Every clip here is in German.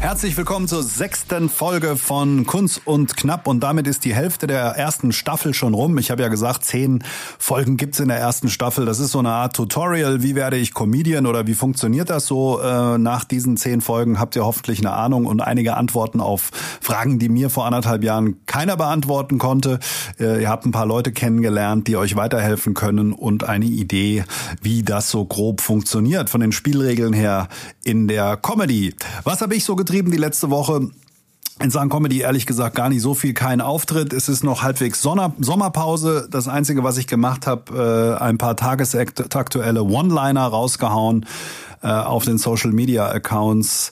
Herzlich willkommen zur sechsten Folge von Kunst und Knapp und damit ist die Hälfte der ersten Staffel schon rum. Ich habe ja gesagt, zehn Folgen gibt's in der ersten Staffel. Das ist so eine Art Tutorial, wie werde ich Comedian oder wie funktioniert das so. Äh, nach diesen zehn Folgen habt ihr hoffentlich eine Ahnung und einige Antworten auf Fragen, die mir vor anderthalb Jahren keiner beantworten konnte. Äh, ihr habt ein paar Leute kennengelernt, die euch weiterhelfen können und eine Idee, wie das so grob funktioniert von den Spielregeln her in der Comedy. Was habe ich so getrieben die letzte Woche? In Sachen Comedy ehrlich gesagt gar nicht so viel, kein Auftritt. Es ist noch halbwegs Sonner Sommerpause. Das Einzige, was ich gemacht habe, äh, ein paar tagesaktuelle One-Liner rausgehauen äh, auf den Social-Media-Accounts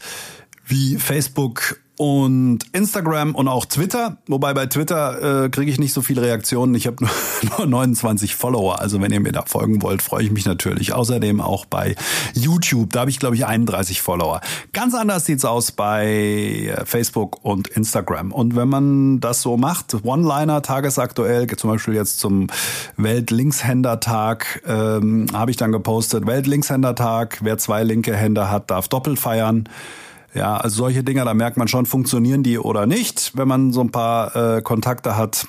wie Facebook und Instagram und auch Twitter. Wobei bei Twitter äh, kriege ich nicht so viele Reaktionen. Ich habe nur 29 Follower. Also wenn ihr mir da folgen wollt, freue ich mich natürlich. Außerdem auch bei YouTube. Da habe ich, glaube ich, 31 Follower. Ganz anders sieht's aus bei äh, Facebook und Instagram. Und wenn man das so macht, One-Liner tagesaktuell, zum Beispiel jetzt zum Weltlinkshändertag, ähm, habe ich dann gepostet, Weltlinkshändertag, wer zwei linke Hände hat, darf doppelt feiern. Ja, also solche Dinger, da merkt man schon, funktionieren die oder nicht, wenn man so ein paar äh, Kontakte hat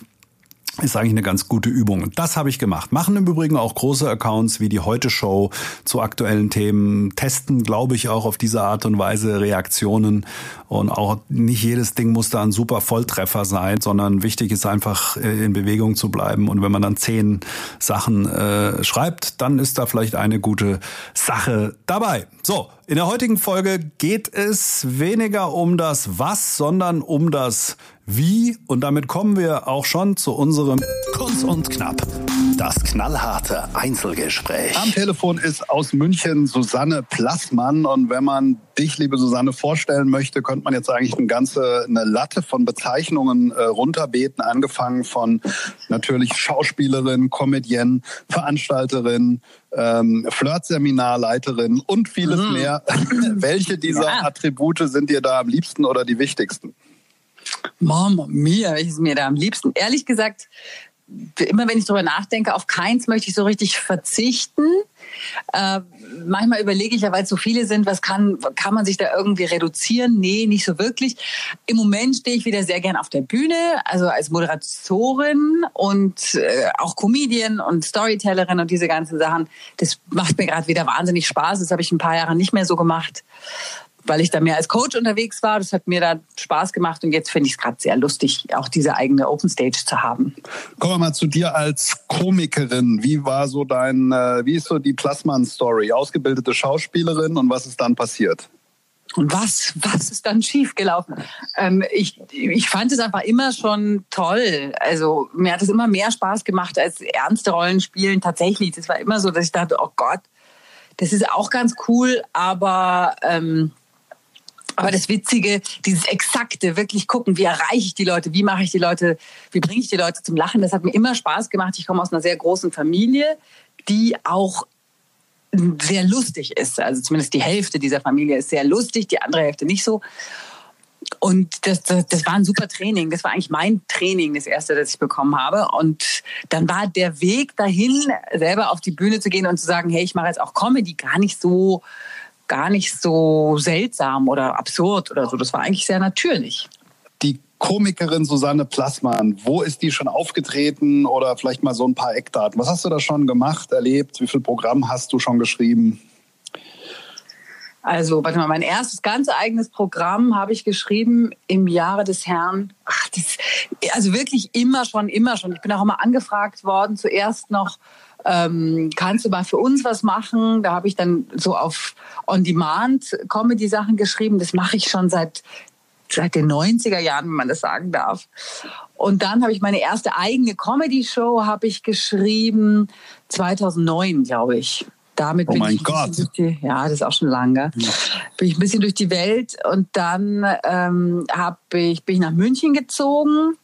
ist eigentlich eine ganz gute Übung. Das habe ich gemacht. Machen im Übrigen auch große Accounts wie die Heute Show zu aktuellen Themen, testen, glaube ich, auch auf diese Art und Weise Reaktionen. Und auch nicht jedes Ding muss da ein super Volltreffer sein, sondern wichtig ist einfach äh, in Bewegung zu bleiben. Und wenn man dann zehn Sachen äh, schreibt, dann ist da vielleicht eine gute Sache dabei. So, in der heutigen Folge geht es weniger um das Was, sondern um das wie. Und damit kommen wir auch schon zu unserem Kurz und Knapp. Das knallharte Einzelgespräch. Am Telefon ist aus München Susanne Plassmann. Und wenn man dich, liebe Susanne, vorstellen möchte, könnte man jetzt eigentlich eine ganze eine Latte von Bezeichnungen äh, runterbeten, angefangen von natürlich Schauspielerin, Comedienne, Veranstalterin, ähm, Flirtseminarleiterin und vieles mhm. mehr. Welche dieser ja. Attribute sind dir da am liebsten oder die wichtigsten? Mama mia, ist mir da am liebsten. Ehrlich gesagt, immer wenn ich darüber nachdenke, auf keins möchte ich so richtig verzichten. Äh, manchmal überlege ich ja, weil es so viele sind, was kann, kann man sich da irgendwie reduzieren? Nee, nicht so wirklich. Im Moment stehe ich wieder sehr gern auf der Bühne, also als Moderatorin und äh, auch Comedian und Storytellerin und diese ganzen Sachen. Das macht mir gerade wieder wahnsinnig Spaß. Das habe ich ein paar Jahre nicht mehr so gemacht weil ich da mehr als Coach unterwegs war. Das hat mir da Spaß gemacht und jetzt finde ich es gerade sehr lustig, auch diese eigene Open Stage zu haben. Kommen wir mal zu dir als Komikerin. Wie war so dein, äh, wie ist so die Plasman-Story? Ausgebildete Schauspielerin und was ist dann passiert? Und was, was ist dann schiefgelaufen? Ähm, ich, ich fand es einfach immer schon toll. Also mir hat es immer mehr Spaß gemacht als ernste Rollen spielen. Tatsächlich, das war immer so, dass ich dachte, oh Gott, das ist auch ganz cool, aber ähm, aber das Witzige, dieses Exakte, wirklich gucken, wie erreiche ich die Leute, wie mache ich die Leute, wie bringe ich die Leute zum Lachen, das hat mir immer Spaß gemacht. Ich komme aus einer sehr großen Familie, die auch sehr lustig ist. Also zumindest die Hälfte dieser Familie ist sehr lustig, die andere Hälfte nicht so. Und das, das, das war ein super Training. Das war eigentlich mein Training, das erste, das ich bekommen habe. Und dann war der Weg dahin, selber auf die Bühne zu gehen und zu sagen, hey, ich mache jetzt auch Comedy, gar nicht so gar nicht so seltsam oder absurd oder so. Das war eigentlich sehr natürlich. Die Komikerin Susanne Plassmann, wo ist die schon aufgetreten oder vielleicht mal so ein paar Eckdaten? Was hast du da schon gemacht, erlebt? Wie viel Programm hast du schon geschrieben? Also, warte mal, mein erstes ganz eigenes Programm habe ich geschrieben im Jahre des Herrn. Ach, das, also wirklich immer schon, immer schon. Ich bin auch immer angefragt worden, zuerst noch ähm, kannst du mal für uns was machen? Da habe ich dann so auf On-Demand-Comedy-Sachen geschrieben. Das mache ich schon seit seit den 90er Jahren, wenn man das sagen darf. Und dann habe ich meine erste eigene Comedy-Show habe ich geschrieben 2009, glaube ich. Damit oh bin ich Gott. Die, ja, das ist auch schon lange. Ja. Bin ich ein bisschen durch die Welt und dann ähm, hab ich, bin ich nach München gezogen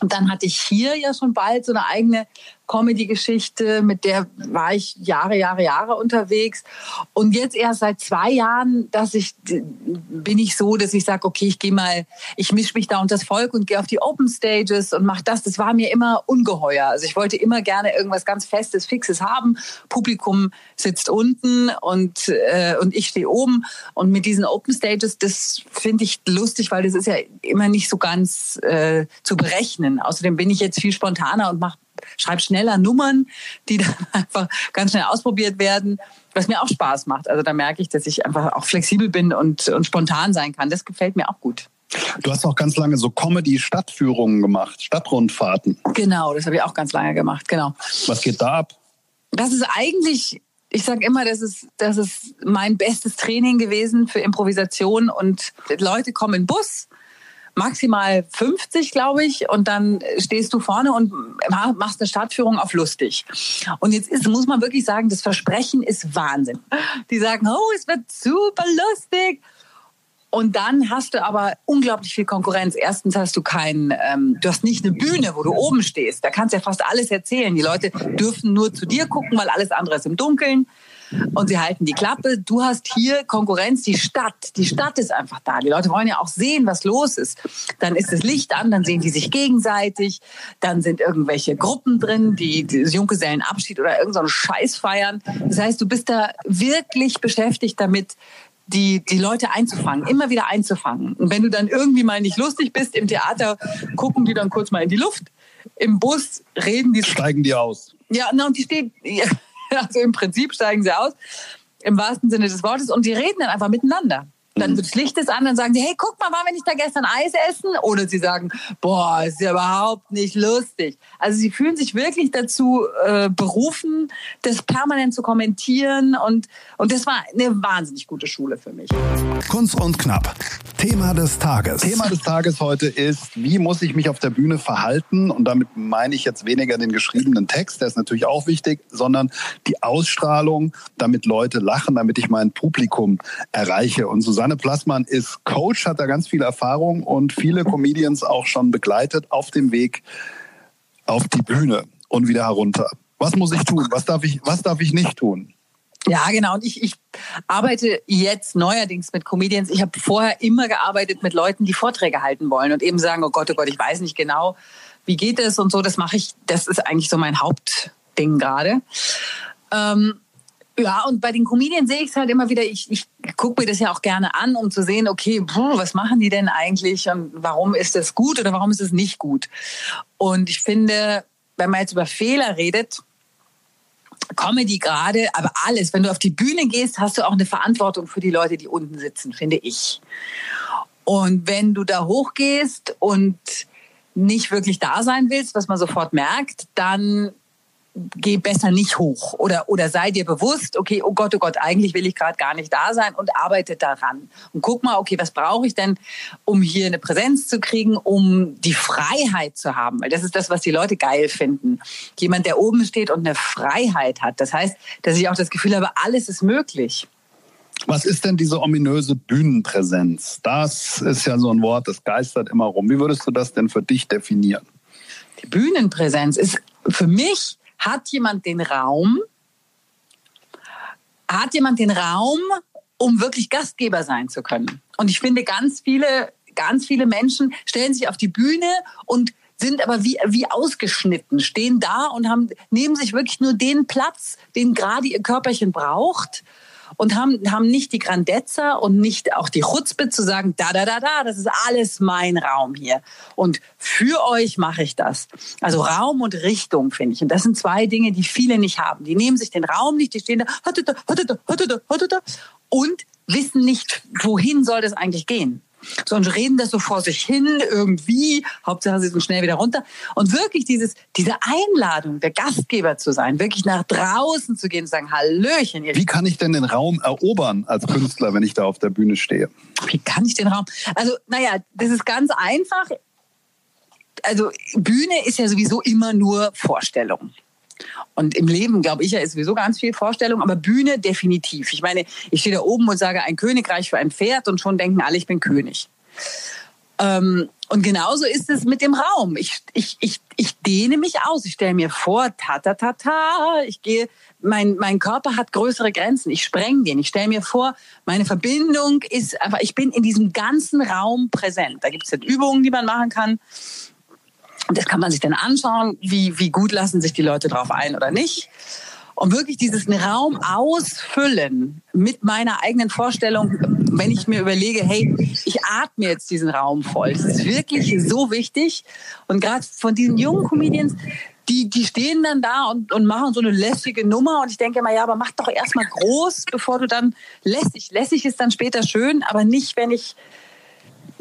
Und dann hatte ich hier ja schon bald so eine eigene Comedy-Geschichte, mit der war ich Jahre, Jahre, Jahre unterwegs. Und jetzt erst seit zwei Jahren, dass ich bin ich so, dass ich sage, okay, ich gehe mal, ich mische mich da unter das Volk und gehe auf die Open Stages und mache das. Das war mir immer ungeheuer. Also ich wollte immer gerne irgendwas ganz Festes, Fixes haben. Publikum sitzt unten und äh, und ich stehe oben. Und mit diesen Open Stages, das finde ich lustig, weil das ist ja immer nicht so ganz äh, zu berechnen. Außerdem bin ich jetzt viel spontaner und mache schreibe schneller Nummern, die dann einfach ganz schnell ausprobiert werden, was mir auch Spaß macht. Also da merke ich, dass ich einfach auch flexibel bin und, und spontan sein kann. Das gefällt mir auch gut. Du hast auch ganz lange so Comedy-Stadtführungen gemacht, Stadtrundfahrten. Genau, das habe ich auch ganz lange gemacht, genau. Was geht da ab? Das ist eigentlich ich sage immer, das ist, das ist mein bestes Training gewesen für Improvisation und Leute kommen in Bus maximal 50, glaube ich, und dann stehst du vorne und machst eine Stadtführung auf lustig. Und jetzt ist, muss man wirklich sagen, das Versprechen ist Wahnsinn. Die sagen, oh, es wird super lustig. Und dann hast du aber unglaublich viel Konkurrenz. Erstens hast du kein, ähm, du hast nicht eine Bühne, wo du oben stehst. Da kannst du ja fast alles erzählen. Die Leute dürfen nur zu dir gucken, weil alles andere ist im Dunkeln und sie halten die Klappe. Du hast hier Konkurrenz, die Stadt. Die Stadt ist einfach da. Die Leute wollen ja auch sehen, was los ist. Dann ist das Licht an, dann sehen die sich gegenseitig. Dann sind irgendwelche Gruppen drin, die, die Junggesellenabschied oder irgendeinen so Scheiß feiern. Das heißt, du bist da wirklich beschäftigt damit, die, die Leute einzufangen, immer wieder einzufangen. Und wenn du dann irgendwie mal nicht lustig bist im Theater, gucken die dann kurz mal in die Luft. Im Bus reden die. Steigen die aus. Ja, na, und die stehen, ja, Also im Prinzip steigen sie aus, im wahrsten Sinne des Wortes, und die reden dann einfach miteinander. Dann wird das Licht ist an, dann sagen die, hey, guck mal, waren wir nicht da gestern Eis essen? Oder sie sagen, boah, ist ja überhaupt nicht lustig. Also sie fühlen sich wirklich dazu äh, berufen, das permanent zu kommentieren und, und das war eine wahnsinnig gute Schule für mich. Kunst und Knapp. Thema des Tages. Thema des Tages heute ist, wie muss ich mich auf der Bühne verhalten? Und damit meine ich jetzt weniger den geschriebenen Text, der ist natürlich auch wichtig, sondern die Ausstrahlung, damit Leute lachen, damit ich mein Publikum erreiche. Und Susanne Plassmann ist Coach, hat da ganz viel Erfahrung und viele Comedians auch schon begleitet auf dem Weg auf die Bühne und wieder herunter. Was muss ich tun? Was darf ich, was darf ich nicht tun? Ja, genau. Und ich, ich arbeite jetzt neuerdings mit Comedians. Ich habe vorher immer gearbeitet mit Leuten, die Vorträge halten wollen und eben sagen, oh Gott, oh Gott, ich weiß nicht genau, wie geht es und so. Das mache ich, das ist eigentlich so mein Hauptding gerade. Ähm, ja, und bei den Comedians sehe ich es halt immer wieder, ich, ich gucke mir das ja auch gerne an, um zu sehen, okay, puh, was machen die denn eigentlich und warum ist das gut oder warum ist es nicht gut? Und ich finde, wenn man jetzt über Fehler redet, Comedy gerade, aber alles, wenn du auf die Bühne gehst, hast du auch eine Verantwortung für die Leute, die unten sitzen, finde ich. Und wenn du da hochgehst und nicht wirklich da sein willst, was man sofort merkt, dann geh besser nicht hoch oder, oder sei dir bewusst, okay, oh Gott, oh Gott, eigentlich will ich gerade gar nicht da sein und arbeite daran. Und guck mal, okay, was brauche ich denn, um hier eine Präsenz zu kriegen, um die Freiheit zu haben? Weil das ist das, was die Leute geil finden. Jemand, der oben steht und eine Freiheit hat. Das heißt, dass ich auch das Gefühl habe, alles ist möglich. Was ist denn diese ominöse Bühnenpräsenz? Das ist ja so ein Wort, das geistert immer rum. Wie würdest du das denn für dich definieren? Die Bühnenpräsenz ist für mich hat jemand den Raum, hat jemand den Raum, um wirklich Gastgeber sein zu können. Und ich finde, ganz viele, ganz viele Menschen stellen sich auf die Bühne und sind aber wie, wie ausgeschnitten, stehen da und haben, nehmen sich wirklich nur den Platz, den gerade ihr Körperchen braucht und haben, haben nicht die Grandezza und nicht auch die Chutzpe zu sagen, da, da, da, da, das ist alles mein Raum hier. Und für euch mache ich das. Also Raum und Richtung, finde ich. Und das sind zwei Dinge, die viele nicht haben. Die nehmen sich den Raum nicht, die stehen da, und wissen nicht, wohin soll das eigentlich gehen sondern reden das so vor sich hin irgendwie. Hauptsache, sie sind schnell wieder runter. Und wirklich dieses, diese Einladung, der Gastgeber zu sein, wirklich nach draußen zu gehen und sagen, Hallöchen. Wie kann ich denn den Raum erobern als Künstler, wenn ich da auf der Bühne stehe? Wie kann ich den Raum? Also, naja, das ist ganz einfach. Also, Bühne ist ja sowieso immer nur Vorstellung. Und im Leben, glaube ich, ja, ist sowieso ganz viel Vorstellung, aber Bühne definitiv. Ich meine, ich stehe da oben und sage ein Königreich für ein Pferd und schon denken alle, ich bin König. Ähm, und genauso ist es mit dem Raum. Ich, ich, ich, ich dehne mich aus. Ich stelle mir vor, ta, ta, ta, ta. Ich gehe, mein, mein Körper hat größere Grenzen. Ich spreng den. Ich stelle mir vor, meine Verbindung ist einfach, ich bin in diesem ganzen Raum präsent. Da gibt es dann Übungen, die man machen kann. Und das kann man sich dann anschauen, wie, wie gut lassen sich die Leute drauf ein oder nicht. Und wirklich dieses Raum ausfüllen mit meiner eigenen Vorstellung, wenn ich mir überlege, hey, ich atme jetzt diesen Raum voll. Das ist wirklich so wichtig. Und gerade von diesen jungen Comedians, die, die stehen dann da und, und machen so eine lässige Nummer. Und ich denke immer, ja, aber mach doch erstmal groß, bevor du dann lässig. Lässig ist dann später schön, aber nicht, wenn ich,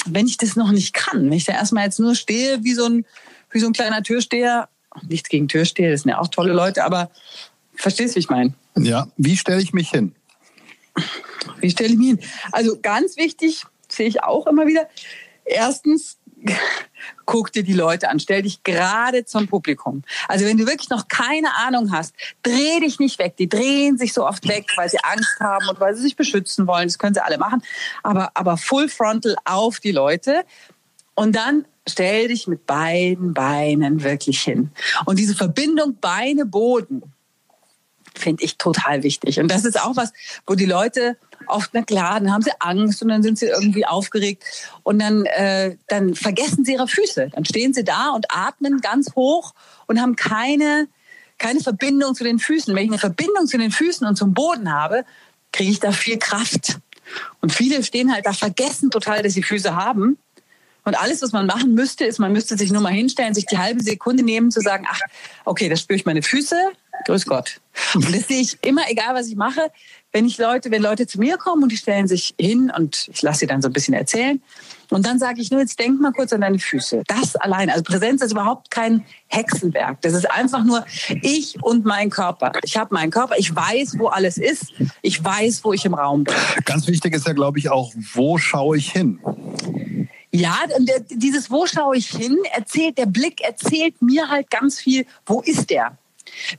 wenn ich das noch nicht kann. Wenn ich da erstmal jetzt nur stehe wie so ein, wie so ein kleiner Türsteher. Nichts gegen Türsteher, das sind ja auch tolle Leute, aber verstehst du, wie ich meine? Ja, wie stelle ich mich hin? Wie stelle ich mich hin? Also ganz wichtig, sehe ich auch immer wieder. Erstens, guck dir die Leute an, stell dich gerade zum Publikum. Also wenn du wirklich noch keine Ahnung hast, dreh dich nicht weg. Die drehen sich so oft weg, weil sie Angst haben und weil sie sich beschützen wollen. Das können sie alle machen. Aber, aber full frontal auf die Leute. Und dann stell dich mit beiden Beinen wirklich hin. Und diese Verbindung Beine-Boden finde ich total wichtig. Und das ist auch was, wo die Leute oft, na klar, dann haben sie Angst und dann sind sie irgendwie aufgeregt und dann, äh, dann vergessen sie ihre Füße. Dann stehen sie da und atmen ganz hoch und haben keine, keine Verbindung zu den Füßen. Wenn ich eine Verbindung zu den Füßen und zum Boden habe, kriege ich da viel Kraft. Und viele stehen halt da, vergessen total, dass sie Füße haben und alles, was man machen müsste, ist, man müsste sich nur mal hinstellen, sich die halbe Sekunde nehmen, zu sagen, ach, okay, da spüre ich meine Füße, grüß Gott. Und das sehe ich immer, egal was ich mache, wenn ich Leute, wenn Leute zu mir kommen und die stellen sich hin und ich lasse sie dann so ein bisschen erzählen. Und dann sage ich nur, jetzt denk mal kurz an deine Füße. Das allein, also Präsenz ist überhaupt kein Hexenwerk. Das ist einfach nur ich und mein Körper. Ich habe meinen Körper, ich weiß, wo alles ist. Ich weiß, wo ich im Raum bin. Ganz wichtig ist ja, glaube ich, auch, wo schaue ich hin? Ja, dieses Wo schaue ich hin, erzählt, der Blick erzählt mir halt ganz viel, wo ist der?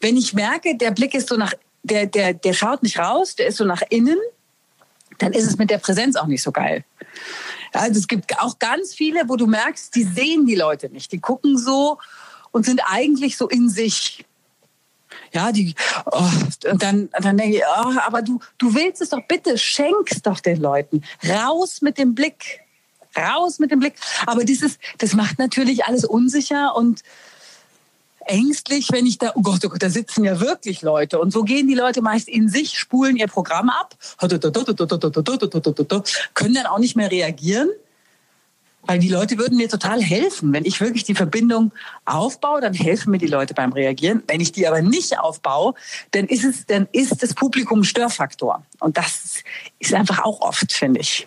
Wenn ich merke, der Blick ist so nach, der, der, der schaut nicht raus, der ist so nach innen, dann ist es mit der Präsenz auch nicht so geil. Also es gibt auch ganz viele, wo du merkst, die sehen die Leute nicht. Die gucken so und sind eigentlich so in sich. Ja, die, oh, und dann, dann denke ich, oh, aber du, du willst es doch bitte, schenkst doch den Leuten. Raus mit dem Blick raus mit dem Blick. Aber dieses, das macht natürlich alles unsicher und ängstlich, wenn ich da, oh Gott, oh Gott, da sitzen ja wirklich Leute. Und so gehen die Leute meist in sich, spulen ihr Programm ab, können dann auch nicht mehr reagieren. Weil die Leute würden mir total helfen. Wenn ich wirklich die Verbindung aufbaue, dann helfen mir die Leute beim Reagieren. Wenn ich die aber nicht aufbaue, dann ist es, dann ist das Publikum Störfaktor. Und das ist einfach auch oft, finde ich.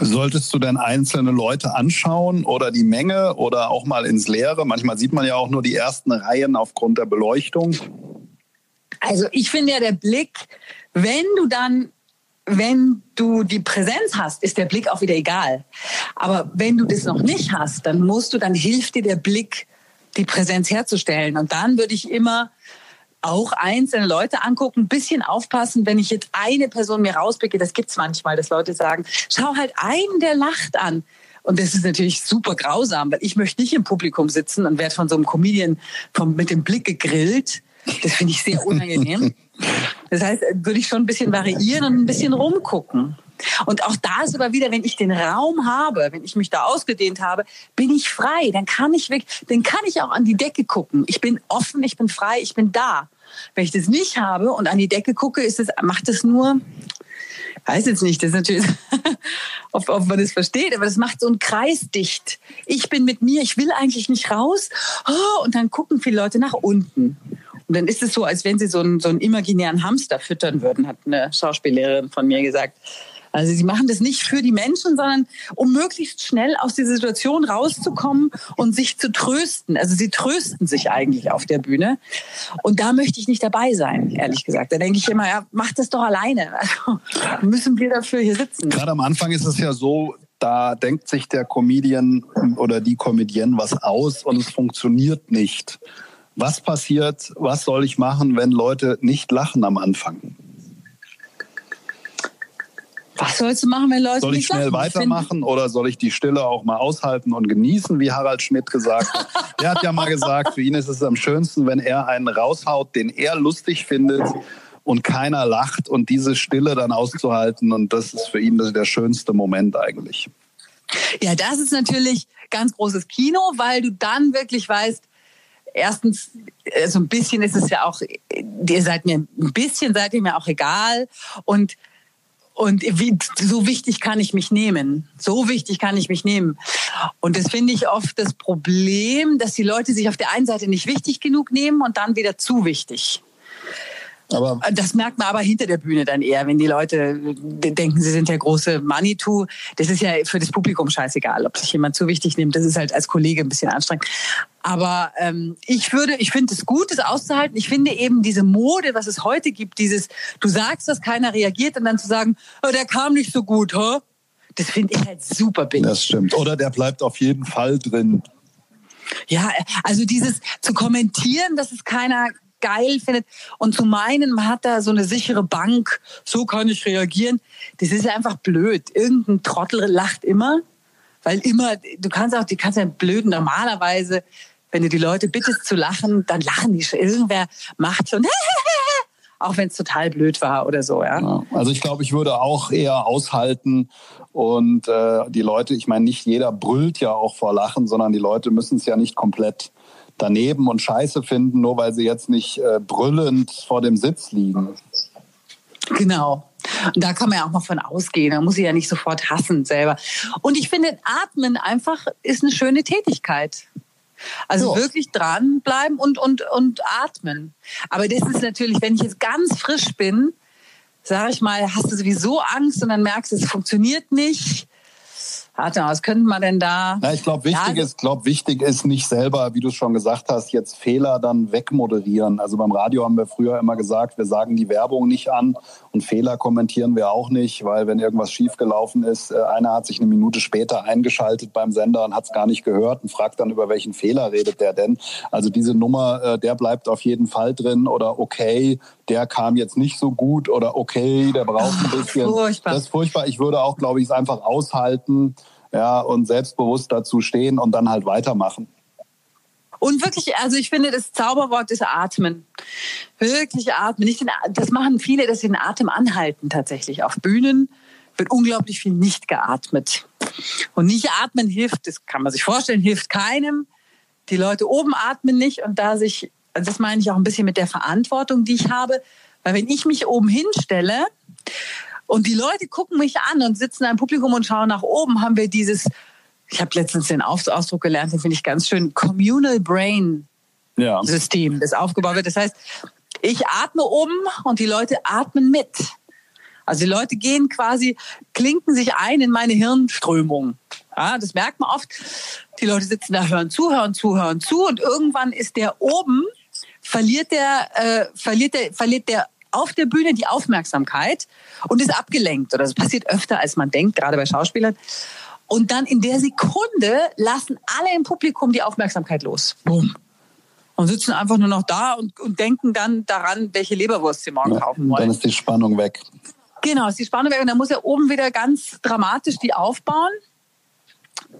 Solltest du denn einzelne Leute anschauen oder die Menge oder auch mal ins Leere? Manchmal sieht man ja auch nur die ersten Reihen aufgrund der Beleuchtung. Also ich finde ja der Blick, wenn du dann wenn du die Präsenz hast, ist der Blick auch wieder egal. Aber wenn du das noch nicht hast, dann musst du, dann hilft dir der Blick, die Präsenz herzustellen. Und dann würde ich immer auch einzelne Leute angucken, ein bisschen aufpassen, wenn ich jetzt eine Person mir rauspicke, das gibt's manchmal, dass Leute sagen, schau halt einen, der lacht an. Und das ist natürlich super grausam, weil ich möchte nicht im Publikum sitzen und werde von so einem Comedian vom, mit dem Blick gegrillt. Das finde ich sehr unangenehm. Das heißt, würde ich schon ein bisschen variieren und ein bisschen rumgucken. Und auch da ist aber wieder, wenn ich den Raum habe, wenn ich mich da ausgedehnt habe, bin ich frei. Dann kann ich weg, dann kann ich auch an die Decke gucken. Ich bin offen, ich bin frei, ich bin da. Wenn ich das nicht habe und an die Decke gucke, ist es, macht es nur, weiß jetzt nicht, das ist natürlich, ob, ob man das versteht, aber das macht so einen Kreis dicht. Ich bin mit mir, ich will eigentlich nicht raus. Oh, und dann gucken viele Leute nach unten. Und dann ist es so, als wenn sie so einen, so einen imaginären Hamster füttern würden, hat eine Schauspiellehrerin von mir gesagt. Also sie machen das nicht für die Menschen, sondern um möglichst schnell aus dieser Situation rauszukommen und sich zu trösten. Also sie trösten sich eigentlich auf der Bühne. Und da möchte ich nicht dabei sein, ehrlich gesagt. Da denke ich immer, ja, mach das doch alleine. Also müssen wir dafür hier sitzen. Gerade am Anfang ist es ja so, da denkt sich der Comedian oder die Comedienne was aus und es funktioniert nicht. Was passiert, was soll ich machen, wenn Leute nicht lachen am Anfang? Was sollst du machen, wenn Leute Soll ich nicht schnell lachen? weitermachen oder soll ich die Stille auch mal aushalten und genießen, wie Harald Schmidt gesagt hat? Der hat ja mal gesagt, für ihn ist es am schönsten, wenn er einen raushaut, den er lustig findet und keiner lacht und diese Stille dann auszuhalten. Und das ist für ihn der schönste Moment eigentlich. Ja, das ist natürlich ganz großes Kino, weil du dann wirklich weißt, erstens, äh, so ein bisschen ist es ja auch, ihr seid mir, ein bisschen seid ihr mir auch egal und und wie, so wichtig kann ich mich nehmen. So wichtig kann ich mich nehmen. Und das finde ich oft das Problem, dass die Leute sich auf der einen Seite nicht wichtig genug nehmen und dann wieder zu wichtig. Aber das merkt man aber hinter der Bühne dann eher, wenn die Leute denken, sie sind der große Manitou. Das ist ja für das Publikum scheißegal, ob sich jemand zu wichtig nimmt. Das ist halt als Kollege ein bisschen anstrengend. Aber ähm, ich würde, ich finde es gut, das auszuhalten. Ich finde eben diese Mode, was es heute gibt, dieses, du sagst, dass keiner reagiert und dann zu sagen, oh, der kam nicht so gut, hä? Das finde ich halt super billig. Das stimmt. Oder der bleibt auf jeden Fall drin. Ja, also dieses zu kommentieren, dass es keiner geil findet und zu meinen, man hat da so eine sichere Bank, so kann ich reagieren, das ist ja einfach blöd. Irgendein Trottel lacht immer, weil immer, du kannst auch, die kannst ja blöd normalerweise, wenn du die Leute bittest zu lachen, dann lachen die schon. Irgendwer macht schon, auch wenn es total blöd war oder so. Ja. ja also ich glaube, ich würde auch eher aushalten und äh, die Leute, ich meine, nicht jeder brüllt ja auch vor Lachen, sondern die Leute müssen es ja nicht komplett daneben und Scheiße finden, nur weil sie jetzt nicht äh, brüllend vor dem Sitz liegen. Genau. Und da kann man ja auch mal von ausgehen. Da muss ich ja nicht sofort hassen selber. Und ich finde, Atmen einfach ist eine schöne Tätigkeit. Also jo. wirklich dranbleiben und, und, und atmen. Aber das ist natürlich, wenn ich jetzt ganz frisch bin, sage ich mal, hast du sowieso Angst und dann merkst du, es funktioniert nicht Warte mal, was könnte man denn da? Na, ich glaube, wichtig, ja, ist, glaub, wichtig ist nicht selber, wie du es schon gesagt hast, jetzt Fehler dann wegmoderieren. Also beim Radio haben wir früher immer gesagt, wir sagen die Werbung nicht an und Fehler kommentieren wir auch nicht, weil wenn irgendwas schiefgelaufen ist, äh, einer hat sich eine Minute später eingeschaltet beim Sender und hat es gar nicht gehört und fragt dann, über welchen Fehler redet der denn. Also diese Nummer, äh, der bleibt auf jeden Fall drin oder okay, der kam jetzt nicht so gut oder okay, der braucht ein bisschen. Furchtbar. Das ist furchtbar. Ich würde auch, glaube ich, es einfach aushalten ja, und selbstbewusst dazu stehen und dann halt weitermachen. Und wirklich, also ich finde, das Zauberwort ist Atmen. Wirklich atmen. Nicht den, das machen viele, dass sie den Atem anhalten tatsächlich. Auf Bühnen wird unglaublich viel nicht geatmet. Und nicht atmen hilft, das kann man sich vorstellen, hilft keinem. Die Leute oben atmen nicht und da sich, das meine ich auch ein bisschen mit der Verantwortung, die ich habe, weil wenn ich mich oben hinstelle und die Leute gucken mich an und sitzen im Publikum und schauen nach oben, haben wir dieses, ich habe letztens den Ausdruck gelernt, den finde ich ganz schön, Communal Brain ja. System, das aufgebaut wird. Das heißt, ich atme oben und die Leute atmen mit. Also die Leute gehen quasi, klinken sich ein in meine Hirnströmung. Ja, das merkt man oft. Die Leute sitzen da, hören zu, hören zu, hören zu und irgendwann ist der oben, verliert der, äh, verliert der, verliert der auf der Bühne die Aufmerksamkeit und ist abgelenkt. Oder das passiert öfter, als man denkt, gerade bei Schauspielern. Und dann in der Sekunde lassen alle im Publikum die Aufmerksamkeit los. Boom. Und sitzen einfach nur noch da und, und denken dann daran, welche Leberwurst sie morgen ja, kaufen wollen. Dann ist die Spannung weg. Genau, ist die Spannung weg. Und dann muss er oben wieder ganz dramatisch die aufbauen.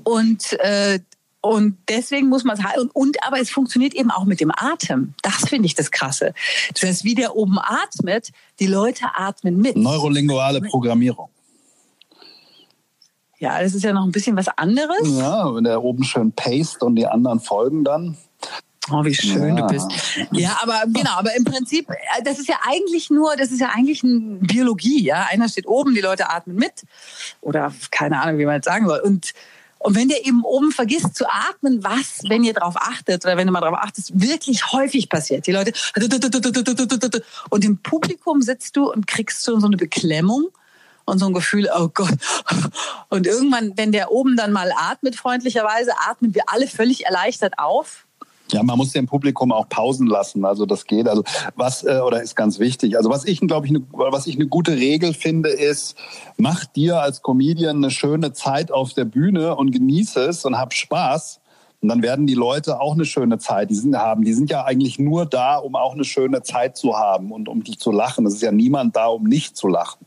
Und äh, und deswegen muss man es halten. Und, aber es funktioniert eben auch mit dem Atem. Das finde ich das Krasse. Das heißt, wie der oben atmet, die Leute atmen mit. Neurolinguale Programmierung. Ja, das ist ja noch ein bisschen was anderes. Ja, wenn der oben schön paste und die anderen folgen dann. Oh, wie schön ja. du bist. Ja, aber genau, aber im Prinzip, äh, das ist ja eigentlich nur, das ist ja eigentlich eine Biologie, ja. Einer steht oben, die Leute atmen mit. Oder keine Ahnung, wie man das sagen soll. Und und wenn der eben oben vergisst zu atmen, was, wenn ihr darauf achtet oder wenn du mal darauf achtest, wirklich häufig passiert. Die Leute und im Publikum sitzt du und kriegst so eine Beklemmung und so ein Gefühl, oh Gott. Und irgendwann, wenn der oben dann mal atmet, freundlicherweise, atmen wir alle völlig erleichtert auf ja, man muss dem Publikum auch Pausen lassen. Also das geht. Also was äh, oder ist ganz wichtig. Also was ich glaube ich ne, was ich eine gute Regel finde ist, mach dir als Comedian eine schöne Zeit auf der Bühne und genieße es und hab Spaß. Und dann werden die Leute auch eine schöne Zeit die sind, haben. Die sind ja eigentlich nur da, um auch eine schöne Zeit zu haben und um die zu lachen. Es ist ja niemand da, um nicht zu lachen.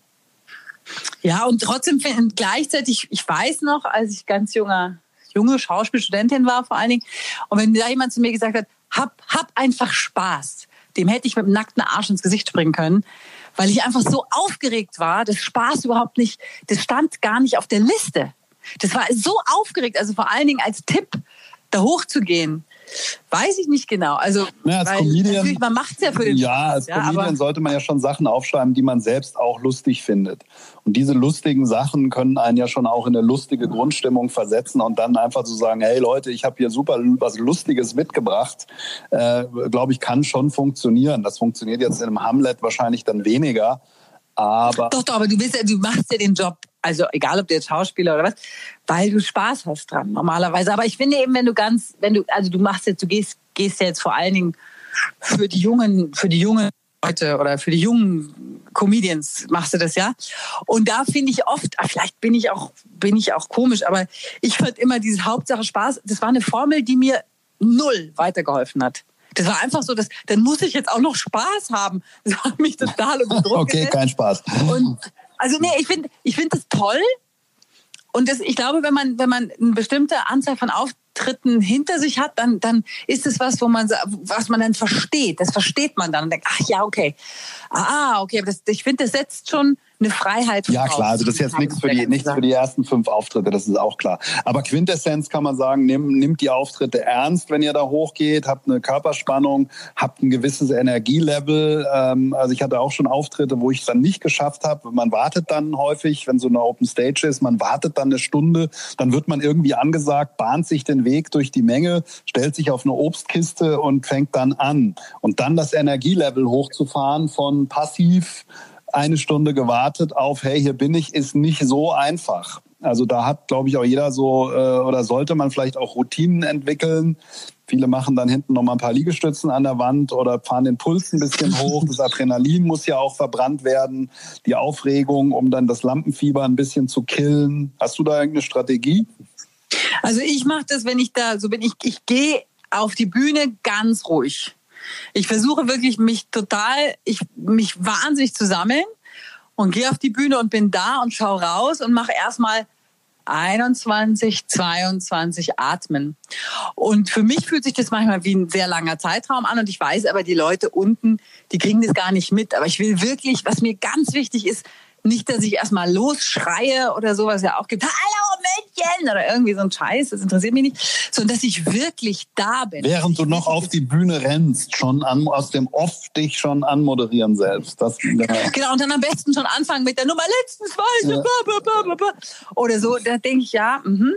Ja, und trotzdem gleichzeitig, ich weiß noch, als ich ganz junger, junge Schauspielstudentin war vor allen Dingen, und wenn da jemand zu mir gesagt hat, hab, hab einfach Spaß, dem hätte ich mit dem nackten Arsch ins Gesicht springen können, weil ich einfach so aufgeregt war, dass Spaß überhaupt nicht, das stand gar nicht auf der Liste. Das war so aufgeregt, also vor allen Dingen als Tipp, da hochzugehen. Weiß ich nicht genau. Also ja, als weil Comedian, natürlich, man macht es ja für den Ja, als ja, Comedian sollte man ja schon Sachen aufschreiben, die man selbst auch lustig findet. Und diese lustigen Sachen können einen ja schon auch in eine lustige Grundstimmung versetzen und dann einfach zu so sagen, hey Leute, ich habe hier super was Lustiges mitgebracht, äh, glaube ich, kann schon funktionieren. Das funktioniert jetzt in einem Hamlet wahrscheinlich dann weniger. Aber doch, doch, aber du bist ja, du machst ja den Job, also egal ob du jetzt Schauspieler oder was, weil du Spaß hast dran normalerweise. Aber ich finde eben, wenn du ganz, wenn du, also du machst jetzt, du gehst, gehst ja jetzt vor allen Dingen für die jungen, für die jungen Leute oder für die jungen Comedians machst du das ja. Und da finde ich oft, ah, vielleicht bin ich auch, bin ich auch komisch, aber ich fand immer diese Hauptsache Spaß. Das war eine Formel, die mir null weitergeholfen hat. Das war einfach so, dass, dann muss ich jetzt auch noch Spaß haben. Das hat mich total unter Druck Okay, gesetzt. kein Spaß. Und, also nee, ich finde ich finde das toll. Und das, ich glaube, wenn man, wenn man eine bestimmte Anzahl von Auftritten hinter sich hat, dann, dann ist es was, wo man, was man dann versteht. Das versteht man dann und denkt, ach ja, okay. Ah, okay. Das, ich finde, das setzt schon eine Freiheit. Ja, klar, also das ist jetzt nichts für, die, nichts für die ersten fünf Auftritte, das ist auch klar. Aber Quintessenz kann man sagen, nimm, nimmt die Auftritte ernst, wenn ihr da hochgeht, habt eine Körperspannung, habt ein gewisses Energielevel. Ähm, also ich hatte auch schon Auftritte, wo ich es dann nicht geschafft habe. Man wartet dann häufig, wenn so eine Open Stage ist, man wartet dann eine Stunde, dann wird man irgendwie angesagt, bahnt sich den Weg durch die Menge, stellt sich auf eine Obstkiste und fängt dann an. Und dann das Energielevel hochzufahren von passiv eine Stunde gewartet auf, hey, hier bin ich, ist nicht so einfach. Also da hat, glaube ich, auch jeder so, äh, oder sollte man vielleicht auch Routinen entwickeln. Viele machen dann hinten noch mal ein paar Liegestützen an der Wand oder fahren den Puls ein bisschen hoch. Das Adrenalin muss ja auch verbrannt werden, die Aufregung, um dann das Lampenfieber ein bisschen zu killen. Hast du da irgendeine Strategie? Also ich mache das, wenn ich da so bin, ich, ich gehe auf die Bühne ganz ruhig. Ich versuche wirklich mich total, ich mich wahnsinnig zu sammeln und gehe auf die Bühne und bin da und schaue raus und mache erstmal 21, 22 atmen. Und für mich fühlt sich das manchmal wie ein sehr langer Zeitraum an und ich weiß aber, die Leute unten, die kriegen das gar nicht mit. Aber ich will wirklich, was mir ganz wichtig ist, nicht, dass ich erstmal losschreie oder sowas ja auch gibt. Hallo Mädchen oder irgendwie so ein Scheiß, das interessiert mich nicht, sondern dass ich wirklich da bin. Während du noch auf die Bühne rennst, schon an, aus dem Off dich schon anmoderieren selbst. Das, Genau, und dann am besten schon anfangen mit der Nummer letztens weiß ja. oder so. Da denke ich, ja, mhm,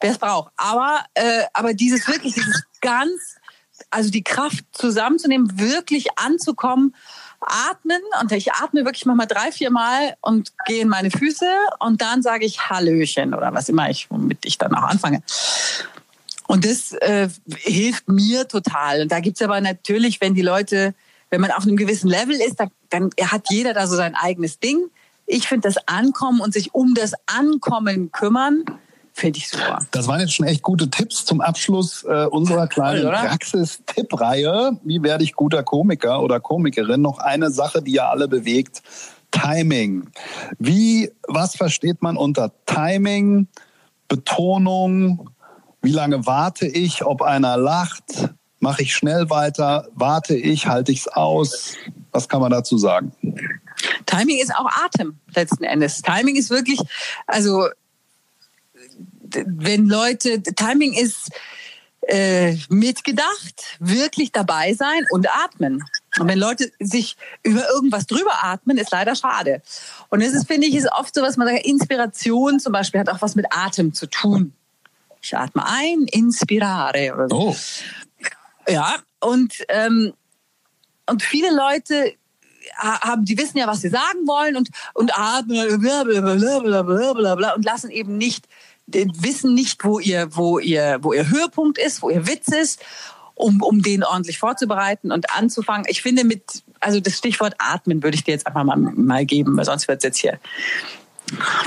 wer es braucht. Aber, äh, aber dieses wirklich, dieses ganz, also die Kraft zusammenzunehmen, wirklich anzukommen atmen und ich atme wirklich manchmal drei, vier Mal und gehe in meine Füße und dann sage ich Hallöchen oder was immer ich, womit ich dann auch anfange. Und das äh, hilft mir total. Und da gibt's aber natürlich, wenn die Leute, wenn man auf einem gewissen Level ist, dann, dann hat jeder da so sein eigenes Ding. Ich finde das Ankommen und sich um das Ankommen kümmern, Finde ich super. Das waren jetzt schon echt gute Tipps zum Abschluss äh, unserer kleinen Praxis-Tipp-Reihe. Wie werde ich guter Komiker oder Komikerin? Noch eine Sache, die ja alle bewegt. Timing. Wie, was versteht man unter Timing, Betonung? Wie lange warte ich, ob einer lacht? Mache ich schnell weiter? Warte ich? Halte ich es aus? Was kann man dazu sagen? Timing ist auch Atem letzten Endes. Timing ist wirklich, also wenn Leute, Timing ist äh, mitgedacht, wirklich dabei sein und atmen. Und wenn Leute sich über irgendwas drüber atmen, ist leider schade. Und das ist, finde ich, ist oft so, was man sagt, Inspiration zum Beispiel hat auch was mit Atem zu tun. Ich atme ein, inspirare oder so. Oh. Ja, und, ähm, und viele Leute haben, die wissen ja, was sie sagen wollen und, und atmen und lassen eben nicht wissen nicht, wo ihr, wo ihr, wo ihr Höhepunkt ist, wo ihr Witz ist, um, um den ordentlich vorzubereiten und anzufangen. Ich finde mit, also das Stichwort Atmen würde ich dir jetzt einfach mal, mal geben, weil sonst wird es jetzt hier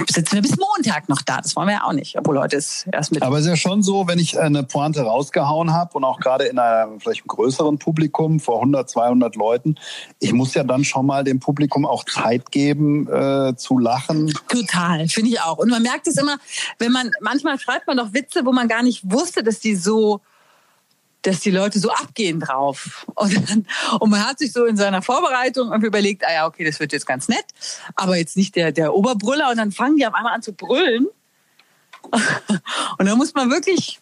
sitzen wir bis Montag noch da. Das wollen wir ja auch nicht, obwohl heute ist erst mit. Aber es ist ja schon so, wenn ich eine Pointe rausgehauen habe und auch gerade in einem vielleicht einem größeren Publikum vor 100, 200 Leuten, ich muss ja dann schon mal dem Publikum auch Zeit geben äh, zu lachen. Total, finde ich auch. Und man merkt es immer, wenn man manchmal schreibt man doch Witze, wo man gar nicht wusste, dass die so dass die Leute so abgehen drauf. Und, dann, und man hat sich so in seiner Vorbereitung überlegt, ah ja, okay, das wird jetzt ganz nett, aber jetzt nicht der, der Oberbrüller. Und dann fangen die auf einmal an zu brüllen. Und dann muss man wirklich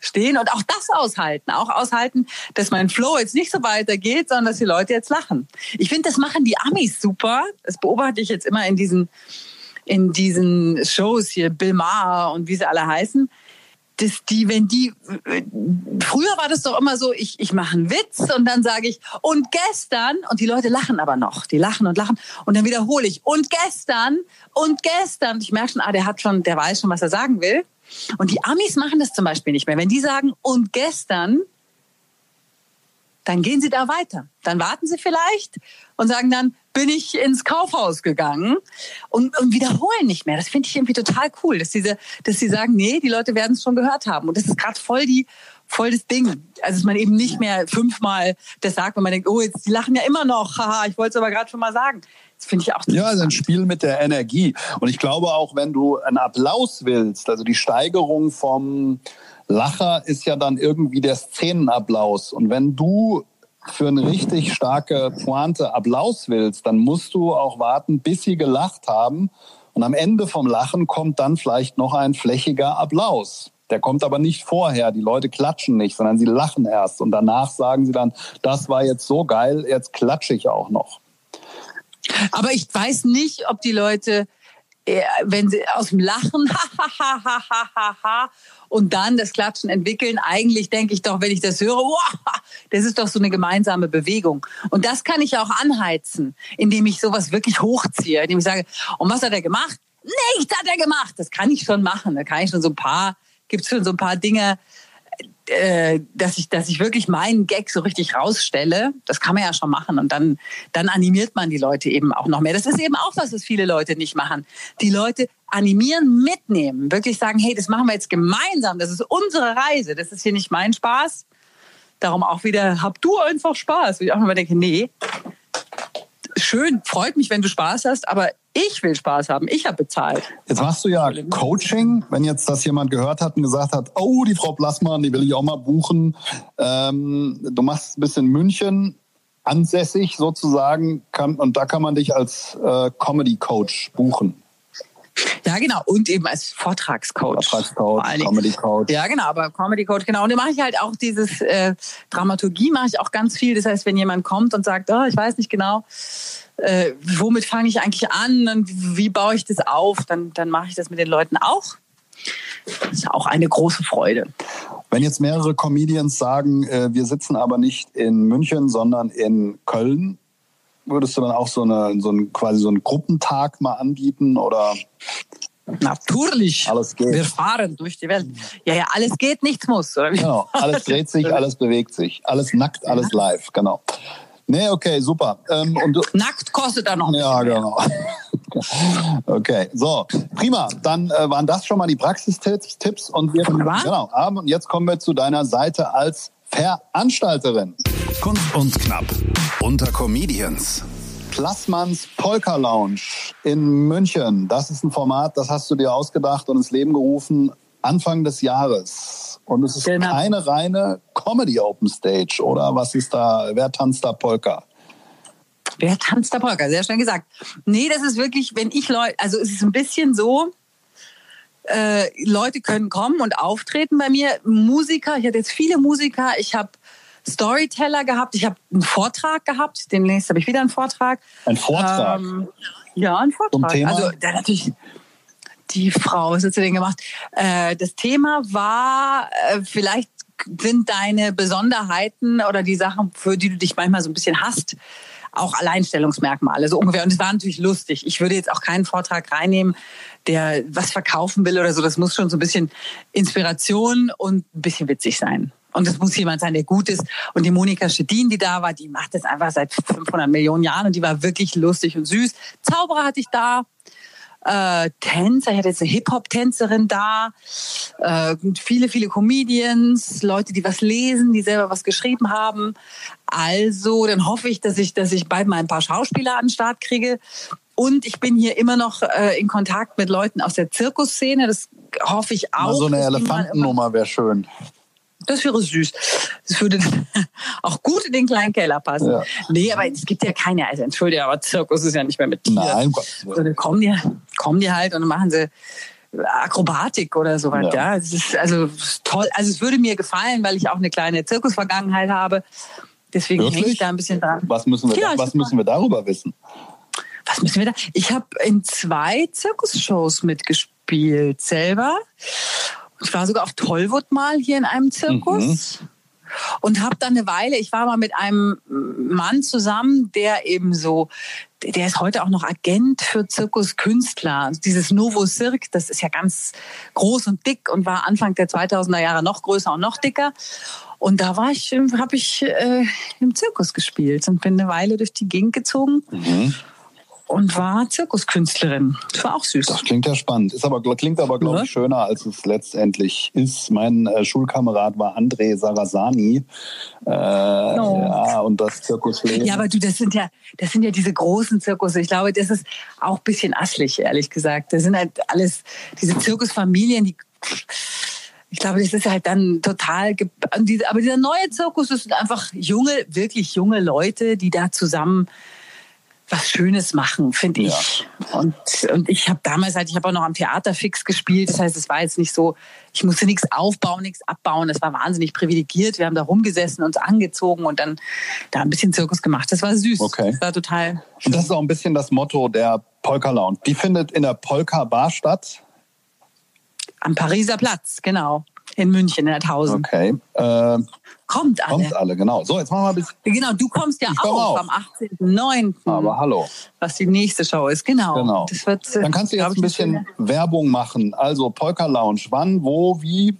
stehen und auch das aushalten. Auch aushalten, dass mein Flow jetzt nicht so weitergeht, sondern dass die Leute jetzt lachen. Ich finde, das machen die Amis super. Das beobachte ich jetzt immer in diesen, in diesen Shows hier, Bill Maher und wie sie alle heißen dass die, wenn die, früher war das doch immer so, ich, ich mache einen Witz und dann sage ich, und gestern, und die Leute lachen aber noch, die lachen und lachen, und dann wiederhole ich, und gestern, und gestern, ich merke schon, ah, der hat schon, der weiß schon, was er sagen will. Und die Amis machen das zum Beispiel nicht mehr. Wenn die sagen, und gestern, dann gehen sie da weiter. Dann warten sie vielleicht und sagen dann, bin ich ins Kaufhaus gegangen und, und wiederholen nicht mehr. Das finde ich irgendwie total cool, dass diese, dass sie sagen, nee, die Leute werden es schon gehört haben. Und das ist gerade voll die, voll das Ding. Also dass man eben nicht mehr fünfmal das sagt, wenn man denkt, oh, jetzt die lachen ja immer noch, haha, ich wollte es aber gerade schon mal sagen. Das finde ich auch. Ja, also ein Spiel mit der Energie. Und ich glaube auch, wenn du einen Applaus willst, also die Steigerung vom Lacher ist ja dann irgendwie der Szenenapplaus. Und wenn du für eine richtig starke Pointe Applaus willst, dann musst du auch warten, bis sie gelacht haben. Und am Ende vom Lachen kommt dann vielleicht noch ein flächiger Applaus. Der kommt aber nicht vorher. Die Leute klatschen nicht, sondern sie lachen erst. Und danach sagen sie dann, das war jetzt so geil, jetzt klatsche ich auch noch. Aber ich weiß nicht, ob die Leute wenn sie aus dem Lachen und dann das Klatschen entwickeln, eigentlich denke ich doch, wenn ich das höre, wow, das ist doch so eine gemeinsame Bewegung. Und das kann ich auch anheizen, indem ich sowas wirklich hochziehe, indem ich sage, und was hat er gemacht? Nichts hat er gemacht. Das kann ich schon machen. Da kann ich schon so ein paar, gibt es schon so ein paar Dinge, äh, dass ich, dass ich wirklich meinen Gag so richtig rausstelle, das kann man ja schon machen und dann, dann animiert man die Leute eben auch noch mehr. Das ist eben auch was, was viele Leute nicht machen. Die Leute animieren, mitnehmen, wirklich sagen, hey, das machen wir jetzt gemeinsam, das ist unsere Reise, das ist hier nicht mein Spaß. Darum auch wieder, hab du einfach Spaß. Und ich auch immer denke, nee, schön, freut mich, wenn du Spaß hast, aber ich will Spaß haben. Ich habe bezahlt. Jetzt machst du ja Coaching. Wenn jetzt das jemand gehört hat und gesagt hat, oh, die Frau Plassmann, die will ich auch mal buchen. Ähm, du machst ein bisschen München ansässig sozusagen kann, und da kann man dich als äh, Comedy Coach buchen. Ja, genau. Und eben als Vortragscoach. Vortragscoach, Comedy Coach. Ja, genau. Aber Comedy Coach, genau. Und da mache ich halt auch dieses äh, Dramaturgie, mache ich auch ganz viel. Das heißt, wenn jemand kommt und sagt, oh, ich weiß nicht genau, äh, womit fange ich eigentlich an und wie baue ich das auf, dann, dann mache ich das mit den Leuten auch. Das ist auch eine große Freude. Wenn jetzt mehrere Comedians sagen, äh, wir sitzen aber nicht in München, sondern in Köln, würdest du dann auch so, eine, so ein, quasi so einen Gruppentag mal anbieten oder? Natürlich. Alles geht. Wir fahren durch die Welt. Ja, ja, alles geht, nichts muss. Oder? Genau, alles dreht sich, alles bewegt sich. Alles nackt, alles live, genau. Nee, okay, super. Ähm, und Nackt kostet da noch Ja, genau. okay, so, prima. Dann äh, waren das schon mal die Praxistipps und wir genau, haben und jetzt kommen wir zu deiner Seite als Veranstalterin. Kunst und knapp unter Comedians. Plassmanns Polka Lounge in München. Das ist ein Format, das hast du dir ausgedacht und ins Leben gerufen Anfang des Jahres. Und es ist genau. keine reine Comedy Open Stage, oder? Was ist da? Wer tanzt da Polka? Wer tanzt da Polka? Sehr schön gesagt. Nee, das ist wirklich, wenn ich Leute, also es ist ein bisschen so, äh, Leute können kommen und auftreten bei mir. Musiker, ich hatte jetzt viele Musiker, ich habe Storyteller gehabt, ich habe einen Vortrag gehabt, demnächst habe ich wieder einen Vortrag. Ein Vortrag? Ähm, ja, ein Vortrag. Zum Thema? Also da natürlich die Frau, was hat sie denn gemacht? Äh, das Thema war, äh, vielleicht sind deine Besonderheiten oder die Sachen, für die du dich manchmal so ein bisschen hast, auch Alleinstellungsmerkmale, so ungefähr. Und es war natürlich lustig. Ich würde jetzt auch keinen Vortrag reinnehmen, der was verkaufen will oder so. Das muss schon so ein bisschen Inspiration und ein bisschen witzig sein. Und es muss jemand sein, der gut ist. Und die Monika Schedin, die da war, die macht das einfach seit 500 Millionen Jahren und die war wirklich lustig und süß. Zauberer hatte ich da. Äh, Tänzer. Ich hatte jetzt eine Hip-Hop-Tänzerin da, äh, viele, viele Comedians, Leute, die was lesen, die selber was geschrieben haben. Also, dann hoffe ich, dass ich, dass ich bald mal ein paar Schauspieler an den Start kriege. Und ich bin hier immer noch äh, in Kontakt mit Leuten aus der Zirkusszene. Das hoffe ich auch. Mal so eine Elefantennummer wäre schön. Das wäre süß. Das würde auch gut in den kleinen Keller passen. Ja. Nee, aber es gibt ja keine, also entschuldige, aber Zirkus ist ja nicht mehr mit Tieren. Nein, Gott. So, kommen die, kommen die halt und machen sie Akrobatik oder so was. Ja. ja. Es ist also toll. Also es würde mir gefallen, weil ich auch eine kleine Zirkusvergangenheit habe. Deswegen hänge ich da ein bisschen dran. Was müssen wir, ja, da, was müssen wir darüber wissen? Was müssen wir da? Ich habe in zwei Zirkusshows mitgespielt selber. Ich war sogar auf Tollwood mal hier in einem Zirkus. Mhm. Und habe dann eine Weile, ich war mal mit einem Mann zusammen, der eben so, der ist heute auch noch Agent für Zirkuskünstler. Also dieses Novo Cirque, das ist ja ganz groß und dick und war Anfang der 2000er Jahre noch größer und noch dicker. Und da war ich, habe ich äh, im Zirkus gespielt und bin eine Weile durch die Gegend gezogen. Mhm und war Zirkuskünstlerin. Das war auch süß. Das klingt ja spannend. Ist aber, klingt aber, glaube ich, schöner, als es letztendlich ist. Mein äh, Schulkamerad war André Sarasani. Äh, no. Ja, und das Zirkusleben. Ja, aber du, das sind ja, das sind ja diese großen Zirkusse. Ich glaube, das ist auch ein bisschen asslich, ehrlich gesagt. Das sind halt alles diese Zirkusfamilien, die ich glaube, das ist halt dann total. Aber dieser neue Zirkus, das sind einfach junge, wirklich junge Leute, die da zusammen was Schönes machen, finde ich. Ja. Und, und ich habe damals halt, ich habe auch noch am Theaterfix gespielt. Das heißt, es war jetzt nicht so, ich musste nichts aufbauen, nichts abbauen. Das war wahnsinnig privilegiert. Wir haben da rumgesessen, uns angezogen und dann da ein bisschen Zirkus gemacht. Das war süß. Okay. Das war total. Schön. Und das ist auch ein bisschen das Motto der Polka Lounge. Die findet in der Polka Bar statt. Am Pariser Platz, genau in München, in der Tausend. Okay. Äh, kommt alle. Kommt alle, genau. So, jetzt machen wir ein bisschen. Genau, du kommst ja auch am 18.09. Aber hallo. Was die nächste Show ist, genau. genau. Wird, Dann kannst du jetzt ein bisschen Werbung machen. Also Polka Lounge, wann, wo, wie?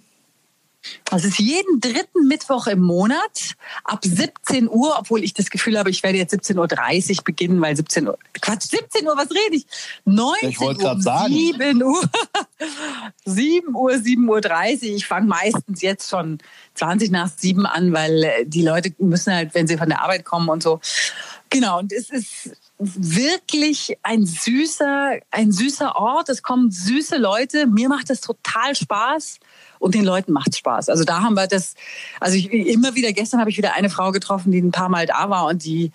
Das ist jeden dritten Mittwoch im Monat ab 17 Uhr, obwohl ich das Gefühl habe, ich werde jetzt 17.30 Uhr beginnen, weil 17 Uhr, Quatsch, 17 Uhr, was rede ich? 19 ich gerade sagen. 7 Uhr, 7 Uhr, 7 Uhr 30. Ich fange meistens jetzt schon 20 nach 7 an, weil äh, die Leute müssen halt, wenn sie von der Arbeit kommen und so. Genau, und es ist wirklich ein süßer, ein süßer Ort. Es kommen süße Leute. Mir macht es total Spaß und den Leuten macht Spaß. Also da haben wir das, also ich, immer wieder, gestern habe ich wieder eine Frau getroffen, die ein paar Mal da war und die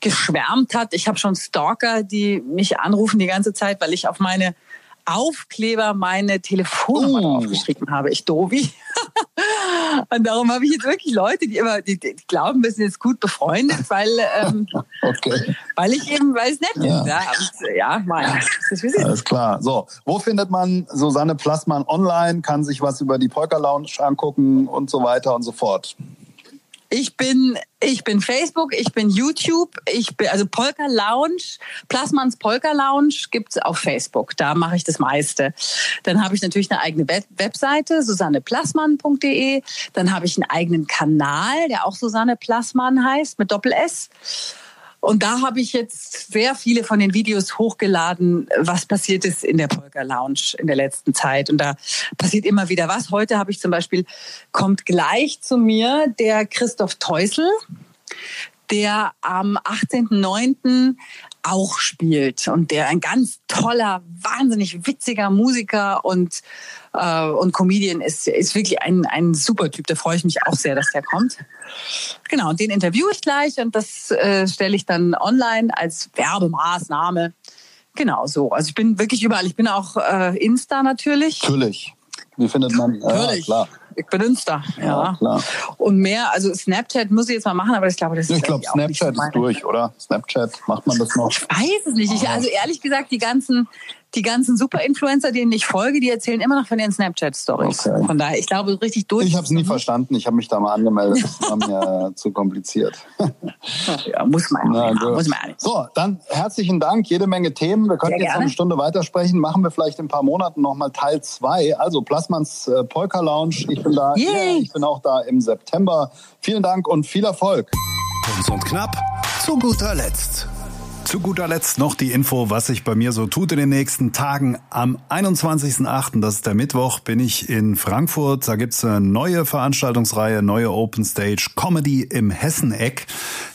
geschwärmt hat. Ich habe schon Stalker, die mich anrufen die ganze Zeit, weil ich auf meine Aufkleber meine Telefonnummer oh. draufgeschrieben habe. Ich Dovi. und darum habe ich jetzt wirklich Leute, die immer, die, die, glauben, wir sind jetzt gut befreundet, weil, ähm, okay. weil ich eben, weil es nett ja. ist. Ja, und, ja mein, das ist Alles klar. So, wo findet man Susanne Plassmann online? Kann sich was über die Polka Lounge angucken und so weiter und so fort. Ich bin, ich bin Facebook, ich bin YouTube, ich bin, also Polka Lounge, Plasmans Polka Lounge gibt's auf Facebook. Da mache ich das meiste. Dann habe ich natürlich eine eigene Web Webseite, susanneplasmann.de. Dann habe ich einen eigenen Kanal, der auch Susanne Plasmann heißt, mit Doppel S. Und da habe ich jetzt sehr viele von den Videos hochgeladen, was passiert ist in der Polka Lounge in der letzten Zeit. Und da passiert immer wieder was. Heute habe ich zum Beispiel, kommt gleich zu mir der Christoph Teusel, der am 18.09 auch spielt und der ein ganz toller, wahnsinnig witziger Musiker und, äh, und Comedian ist, ist wirklich ein, ein super Typ. Da freue ich mich auch sehr, dass der kommt. Genau, und den interviewe ich gleich und das äh, stelle ich dann online als Werbemaßnahme. Genau so. Also ich bin wirklich überall. Ich bin auch äh, Insta natürlich. Natürlich. Wie findet man? Natürlich. Ja, klar. Ich bin Insta, ja. ja. Und mehr, also Snapchat muss ich jetzt mal machen, aber ich glaube, das ist Ich glaube, Snapchat ist durch, oder? Snapchat, macht man das noch? Ich weiß es nicht. Ich, also ehrlich gesagt, die ganzen die ganzen Super-Influencer, denen ich folge, die erzählen immer noch von ihren Snapchat-Stories. Okay. Von daher, ich glaube, richtig durch. Ich habe es nie verstanden. Ich habe mich da mal angemeldet. Das war mir zu kompliziert. ja, muss man. Na, ja, muss man nicht. So, dann herzlichen Dank. Jede Menge Themen. Wir könnten jetzt noch eine Stunde weitersprechen. Machen wir vielleicht in ein paar Monaten nochmal Teil 2. Also Plasmans äh, Polka Lounge. Ich bin da. Yeah, ich bin auch da im September. Vielen Dank und viel Erfolg. Kunst und knapp. Zu guter Letzt. Zu guter Letzt noch die Info, was sich bei mir so tut in den nächsten Tagen. Am 21.08., das ist der Mittwoch, bin ich in Frankfurt. Da gibt's eine neue Veranstaltungsreihe, neue Open Stage Comedy im Hesseneck.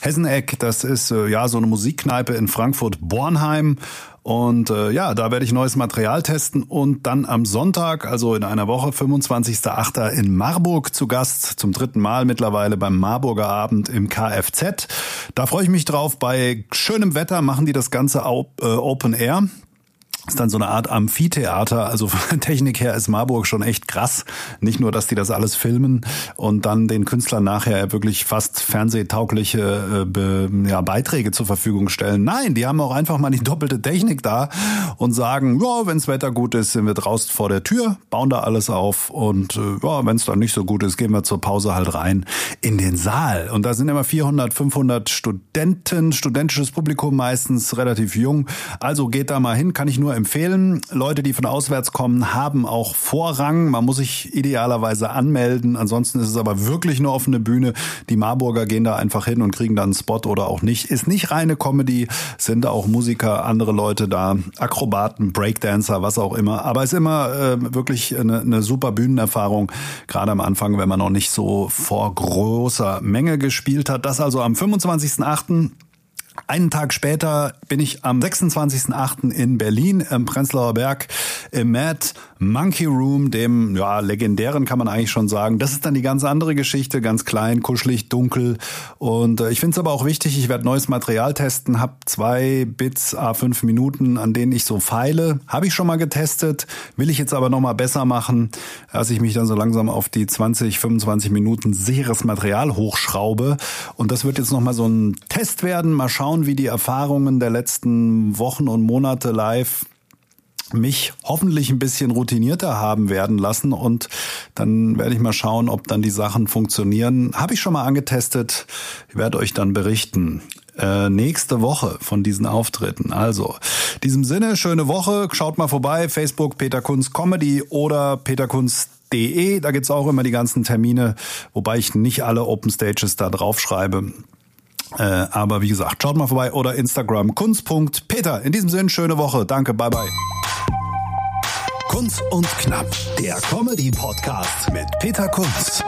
Hesseneck, das ist äh, ja so eine Musikkneipe in Frankfurt-Bornheim. Und äh, ja, da werde ich neues Material testen und dann am Sonntag, also in einer Woche, 25.08. in Marburg zu Gast, zum dritten Mal mittlerweile beim Marburger Abend im Kfz. Da freue ich mich drauf. Bei schönem Wetter machen die das Ganze äh, Open Air ist dann so eine Art Amphitheater. Also von Technik her ist Marburg schon echt krass. Nicht nur, dass die das alles filmen und dann den Künstlern nachher wirklich fast fernsehtaugliche äh, Be ja, Beiträge zur Verfügung stellen. Nein, die haben auch einfach mal die doppelte Technik da und sagen, ja, wenns Wetter gut ist, sind wir draußen vor der Tür, bauen da alles auf und äh, ja, wenn es dann nicht so gut ist, gehen wir zur Pause halt rein in den Saal. Und da sind immer 400, 500 Studenten, studentisches Publikum meistens relativ jung. Also geht da mal hin, kann ich nur empfehlen. Leute, die von auswärts kommen, haben auch Vorrang. Man muss sich idealerweise anmelden. Ansonsten ist es aber wirklich eine offene Bühne. Die Marburger gehen da einfach hin und kriegen dann einen Spot oder auch nicht. Ist nicht reine Comedy, sind auch Musiker, andere Leute da, Akrobaten, Breakdancer, was auch immer. Aber es ist immer äh, wirklich eine, eine super Bühnenerfahrung, gerade am Anfang, wenn man noch nicht so vor großer Menge gespielt hat. Das also am 25.08. Einen Tag später bin ich am 26.08. in Berlin im Prenzlauer Berg im Mad Monkey Room, dem ja legendären kann man eigentlich schon sagen. Das ist dann die ganz andere Geschichte, ganz klein, kuschelig, dunkel. Und äh, ich finde es aber auch wichtig, ich werde neues Material testen, habe zwei Bits a5 Minuten, an denen ich so feile, habe ich schon mal getestet, will ich jetzt aber noch mal besser machen, dass ich mich dann so langsam auf die 20, 25 Minuten sicheres Material hochschraube. Und das wird jetzt noch mal so ein Test werden, mal schauen, wie die Erfahrungen der letzten Wochen und Monate live mich hoffentlich ein bisschen routinierter haben werden lassen und dann werde ich mal schauen, ob dann die Sachen funktionieren. Habe ich schon mal angetestet. Ich werde euch dann berichten. Äh, nächste Woche von diesen Auftritten. Also, in diesem Sinne, schöne Woche. Schaut mal vorbei. Facebook Peter Kunz Comedy oder Peter Kunz De. Da gibt's auch immer die ganzen Termine, wobei ich nicht alle Open Stages da draufschreibe. Äh, aber wie gesagt, schaut mal vorbei oder Instagram kunst.peter. In diesem Sinne, schöne Woche. Danke, bye bye. Kunst und Knapp, der Comedy-Podcast mit Peter Kunz.